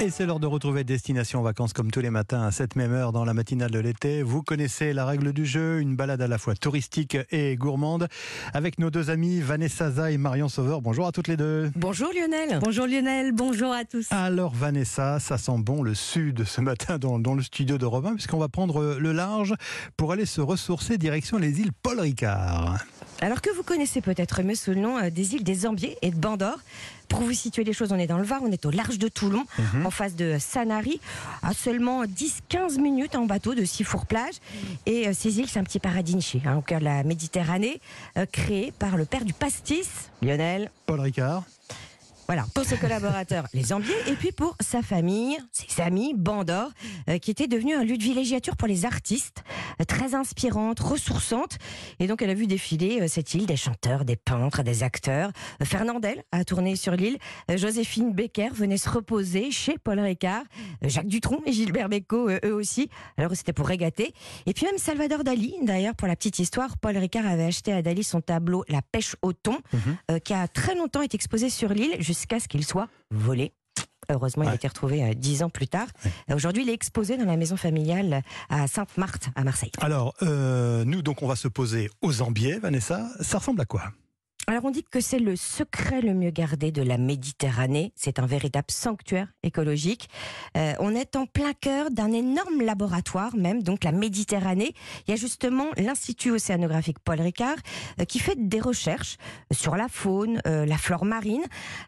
Et c'est l'heure de retrouver Destination Vacances comme tous les matins à cette même heure dans la matinale de l'été. Vous connaissez la règle du jeu, une balade à la fois touristique et gourmande avec nos deux amis Vanessa Za et Marion Sauveur. Bonjour à toutes les deux. Bonjour Lionel. Bonjour Lionel, bonjour à tous. Alors Vanessa, ça sent bon le sud ce matin dans, dans le studio de Robin puisqu'on va prendre le large pour aller se ressourcer direction les îles Paul Ricard. Alors que vous connaissez peut-être mieux sous le nom euh, des îles des Ambiers et de Bandor. Pour vous situer les choses, on est dans le Var, on est au large de Toulon, Mhm. en face de Sanary, à seulement 10-15 minutes en bateau de Sifour-Plage. Et euh, ces îles, c'est un petit paradis niché, hein, au cœur de la Méditerranée, euh, créé par le père du pastis, Lionel. Paul Ricard. Voilà, pour ses collaborateurs, les Ambiers, et puis pour sa famille, ses amis, Bandor, euh, qui était devenu un lieu de villégiature pour les artistes, euh, très inspirante, ressourçante. Et donc, elle a vu défiler euh, cette île des chanteurs, des peintres, des acteurs. Fernandel a tourné sur l'île. Joséphine Becker venait se reposer chez Paul Ricard. Jacques Dutronc et Gilbert Bécaud, eux aussi. Alors, c'était pour régater. Et puis même Salvador Dali, d'ailleurs, pour la petite histoire, Paul Ricard avait acheté à Dali son tableau La pêche au thon, Mhm. qui a très longtemps été exposé sur l'île jusqu'à ce qu'il soit volé. Heureusement, il a été retrouvé euh, dix ans plus tard. Euh, Aujourd'hui, il est exposé dans la maison familiale à Sainte-Marthe, à Marseille. Alors, euh, nous, donc, on va se poser aux Ambiers, Vanessa. Ça ressemble à quoi? Alors, on dit que c'est le secret le mieux gardé de la Méditerranée. C'est un véritable sanctuaire écologique. Euh, on est en plein cœur d'un énorme laboratoire, même, donc la Méditerranée. Il y a justement l'Institut océanographique Paul Ricard euh, qui fait des recherches sur la faune, euh, la flore marine,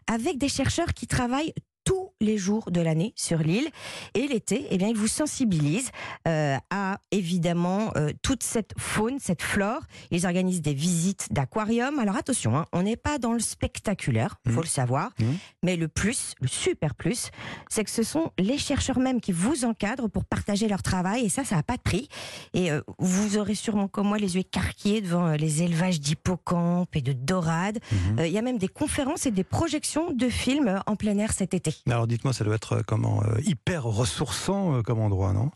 avec des chercheurs qui travaillent tous les jours de l'année sur l'île. Et l'été, eh bien, ils vous sensibilisent euh, à évidemment euh, toute cette faune, cette flore. Ils organisent des visites d'aquarium. Alors attention, hein, on n'est pas dans le spectaculaire, faut Mhm. le savoir. Mhm. Mais le plus, le super plus, c'est que ce sont les chercheurs même qui vous encadrent pour partager leur travail. Et ça, ça n'a pas de prix. Et euh, vous aurez sûrement comme moi les yeux écarquillés devant les élevages d'hippocampes et de dorades. Euh, Il y a même des conférences et des projections de films en plein air cet été. Alors, dites-moi, ça doit être euh, comment euh, hyper ressourçant euh, comme endroit, non?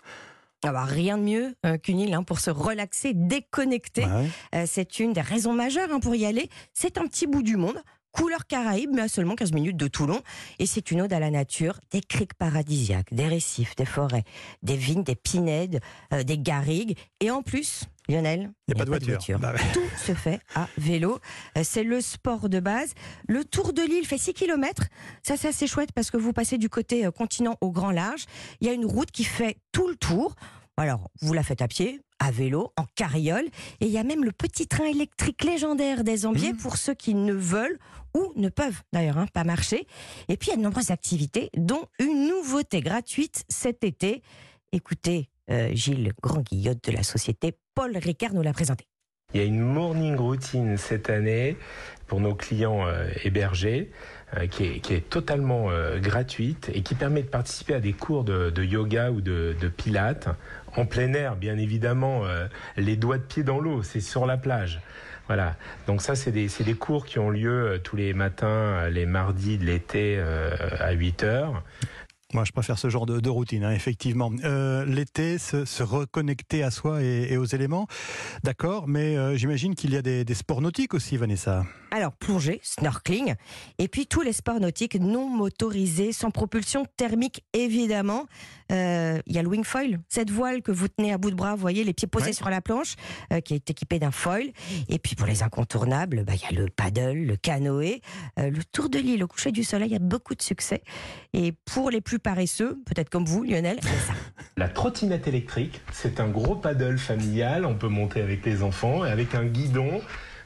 Ah bah, rien de mieux euh, qu'une île hein, pour se relaxer, déconnecter. Ouais. Euh, c'est une des raisons majeures hein, pour y aller. C'est un petit bout du monde. Couleur Caraïbe, mais à seulement 15 minutes de Toulon. Et c'est une ode à la nature, des criques paradisiaques, des récifs, des forêts, des vignes, des pinèdes, euh, des garrigues. Et en plus, Lionel, Il n'y a, pas de voiture. Bah ouais. tout se fait à vélo. Euh, C'est le sport de base. Le tour de l'île fait 6 km. Ça, c'est assez chouette parce que vous passez du côté euh, continent au grand large. Il y a une route qui fait tout le tour. Alors, vous la faites à pied, à vélo, en carriole. Et il y a même le petit train électrique légendaire des Ambiers Mmh. pour ceux qui ne veulent ou ne peuvent d'ailleurs hein, pas marcher. Et puis, il y a de nombreuses activités, dont une nouveauté gratuite cet été. Écoutez, euh, Gilles Grand-Guillotte de la société Paul Ricard nous l'a présenté. Il y a une morning routine cette année pour nos clients euh, hébergés euh, qui, est, totalement euh, gratuite et qui permet de participer à des cours de, yoga ou de, de pilates en plein air, bien évidemment, les doigts de pied dans l'eau, c'est sur la plage. Voilà, donc ça c'est des, cours qui ont lieu tous les matins, les mardis de l'été à 8 heures. Moi, je préfère ce genre de, routine, hein, effectivement. L'été, se, reconnecter à soi et, aux éléments, d'accord, mais j'imagine qu'il y a des sports nautiques aussi, Vanessa. Alors, plongée, snorkeling, et puis tous les sports nautiques non motorisés, sans propulsion thermique, évidemment. Euh, Il y a le wing foil, cette voile que vous tenez à bout de bras, vous voyez, les pieds posés Ouais. sur la planche, euh, qui est équipée d'un foil. Et puis pour les incontournables, bah, il y a le paddle, le canoë, euh, le tour de l'île au coucher du soleil, il y a beaucoup de succès. Et pour les plus paresseux, peut-être comme vous, Lionel, a ça. La trottinette électrique, c'est un gros paddle familial, on peut monter avec les enfants et avec un guidon.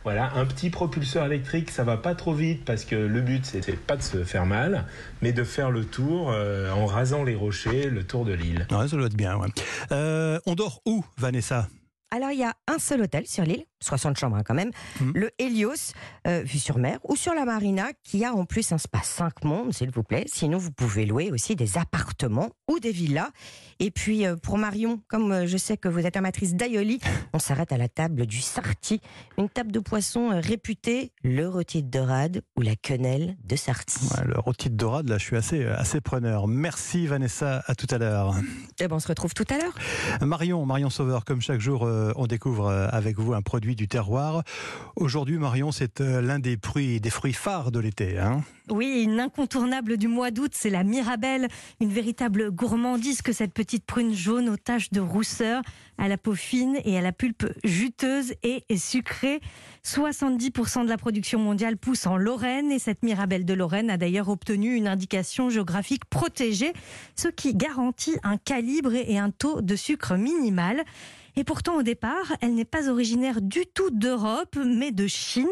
Voilà, un petit propulseur électrique, ça va pas trop vite parce que le but c'est c'est pas de se faire mal, mais de faire le tour euh, en rasant les rochers, le tour de l'île. Ouais, ça doit être bien, ouais. Euh, on dort où, Vanessa? Alors, il y a un seul hôtel sur l'île, 60 chambres hein, quand même, Mhm. le Helios, euh, vue sur mer, ou sur la Marina, qui a en plus un spa 5 mondes, s'il vous plaît. Sinon, vous pouvez louer aussi des appartements ou des villas. Et puis, euh, pour Marion, comme euh, je sais que vous êtes amatrice d'aïoli, on s'arrête à la table du Sarti, une table de poisson euh, réputée, le rôti de dorade ou la quenelle de Sarti. Ouais, Le rôti de dorade, là, je suis assez, assez preneur. Merci, Vanessa, à tout à l'heure. Eh ben, on se retrouve tout à l'heure. Marion, Marion Sauveur, comme chaque jour, euh, on découvre euh, avec vous un produit du terroir. Aujourd'hui, Marion, c'est euh, l'un des fruits, des fruits phares de l'été. Hein oui, une incontournable du mois d'août, c'est la Mirabelle, une véritable gourmandise que cette petite prune jaune aux taches de rousseur, à la peau fine et à la pulpe juteuse et sucrée. 70% de la production mondiale pousse en Lorraine et cette Mirabelle de Lorraine a d'ailleurs obtenu une indication géographique protégée, ce qui garantit un calibre et un taux de sucre minimal. Et pourtant, au départ, elle n'est pas originaire du tout d'Europe, mais de Chine.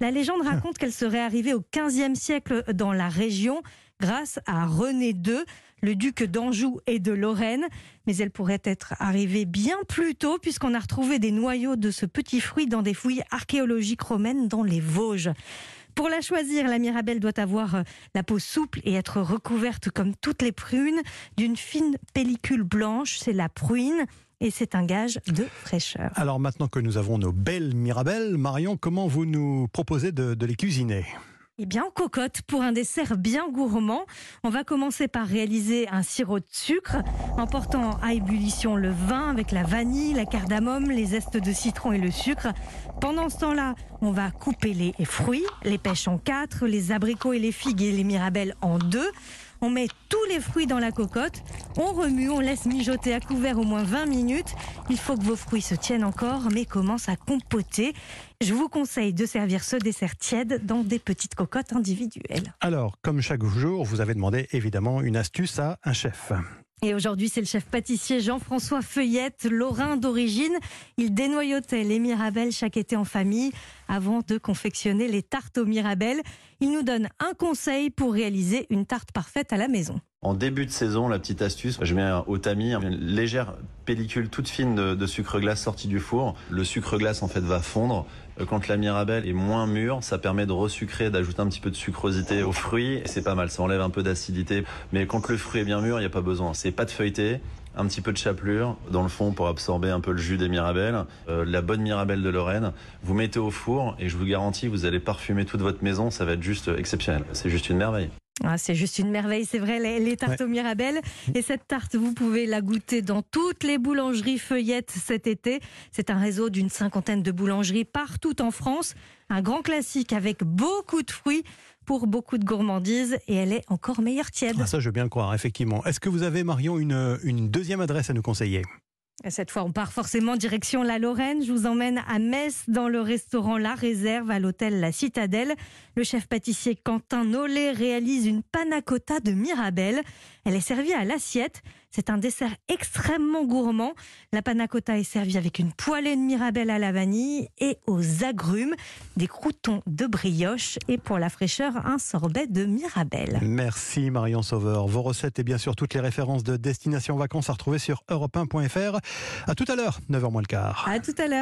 La légende raconte qu'elle serait arrivée au XVe siècle dans la région grâce à René II, le duc d'Anjou et de Lorraine. Mais elle pourrait être arrivée bien plus tôt, puisqu'on a retrouvé des noyaux de ce petit fruit dans des fouilles archéologiques romaines dans les Vosges. Pour la choisir, la Mirabelle doit avoir la peau souple et être recouverte comme toutes les prunes d'une fine pellicule blanche. C'est la pruine et c'est un gage de fraîcheur. Alors maintenant que nous avons nos belles Mirabelles, Marion, comment vous nous proposez de les cuisiner? Eh bien, en cocotte, pour un dessert bien gourmand, on va commencer par réaliser un sirop de sucre en portant à ébullition le vin avec la vanille, la cardamome, les zestes de citron et le sucre. Pendant ce temps-là, on va couper les fruits, les pêches en quatre, les abricots et les figues et les mirabelles en deux. On met tous les fruits dans la cocotte, on remue, on laisse mijoter à couvert au moins 20 minutes. Il faut que vos fruits se tiennent encore, mais commencent à compoter. Je vous conseille de servir ce dessert tiède dans des petites cocottes individuelles. Alors, comme chaque jour, vous avez demandé évidemment une astuce à un chef. Et aujourd'hui, c'est le chef pâtissier Jean-François Feuillette, lorrain d'origine. Il dénoyautait les mirabelles chaque été en famille avant de confectionner les tartes aux mirabelles. Il nous donne un conseil pour réaliser une tarte parfaite à la maison. En début de saison, la petite astuce, je mets au tamis une légère pellicule toute fine de, sucre glace sortie du four. Le sucre glace en fait va fondre. Euh, quand la mirabelle est moins mûre, ça permet de resucrer, d'ajouter un petit peu de sucrosité aux fruits. Et c'est pas mal, ça enlève un peu d'acidité. Mais quand le fruit est bien mûr, il n'y a pas besoin. C'est pas de feuilleté un petit peu de chapelure dans le fond pour absorber un peu le jus des mirabelles, euh, la bonne mirabelle de Lorraine. Vous mettez au four et je vous garantis, vous allez parfumer toute votre maison, ça va être juste exceptionnel. C'est juste une merveille. Ah, c'est juste une merveille, c'est vrai, les, tartes aux mirabelles. Et cette tarte, vous pouvez la goûter dans toutes les boulangeries feuillettes cet été. C'est un réseau d'une cinquantaine de boulangeries partout en France. Un grand classique avec beaucoup de fruits pour beaucoup de gourmandises et elle est encore meilleure tiède. Ah, ça, je veux bien le croire, effectivement. Est-ce que vous avez, Marion, une, une deuxième adresse à nous conseiller? Cette fois, on part forcément direction la Lorraine. Je vous emmène à Metz dans le restaurant La Réserve à l'hôtel La Citadelle. Le chef pâtissier Quentin Nollet réalise une panna cotta de Mirabelle. Elle est servie à l'assiette. C'est un dessert extrêmement gourmand. La panna cotta est servie avec une poêlée de Mirabelle à la vanille et aux agrumes, des croutons de brioche et pour la fraîcheur, un sorbet de Mirabelle. Merci Marion Sauveur. Vos recettes et bien sûr toutes les références de Destination Vacances à retrouver sur europe1.fr. À tout à l'heure, 9h moins le quart. À tout à l'heure.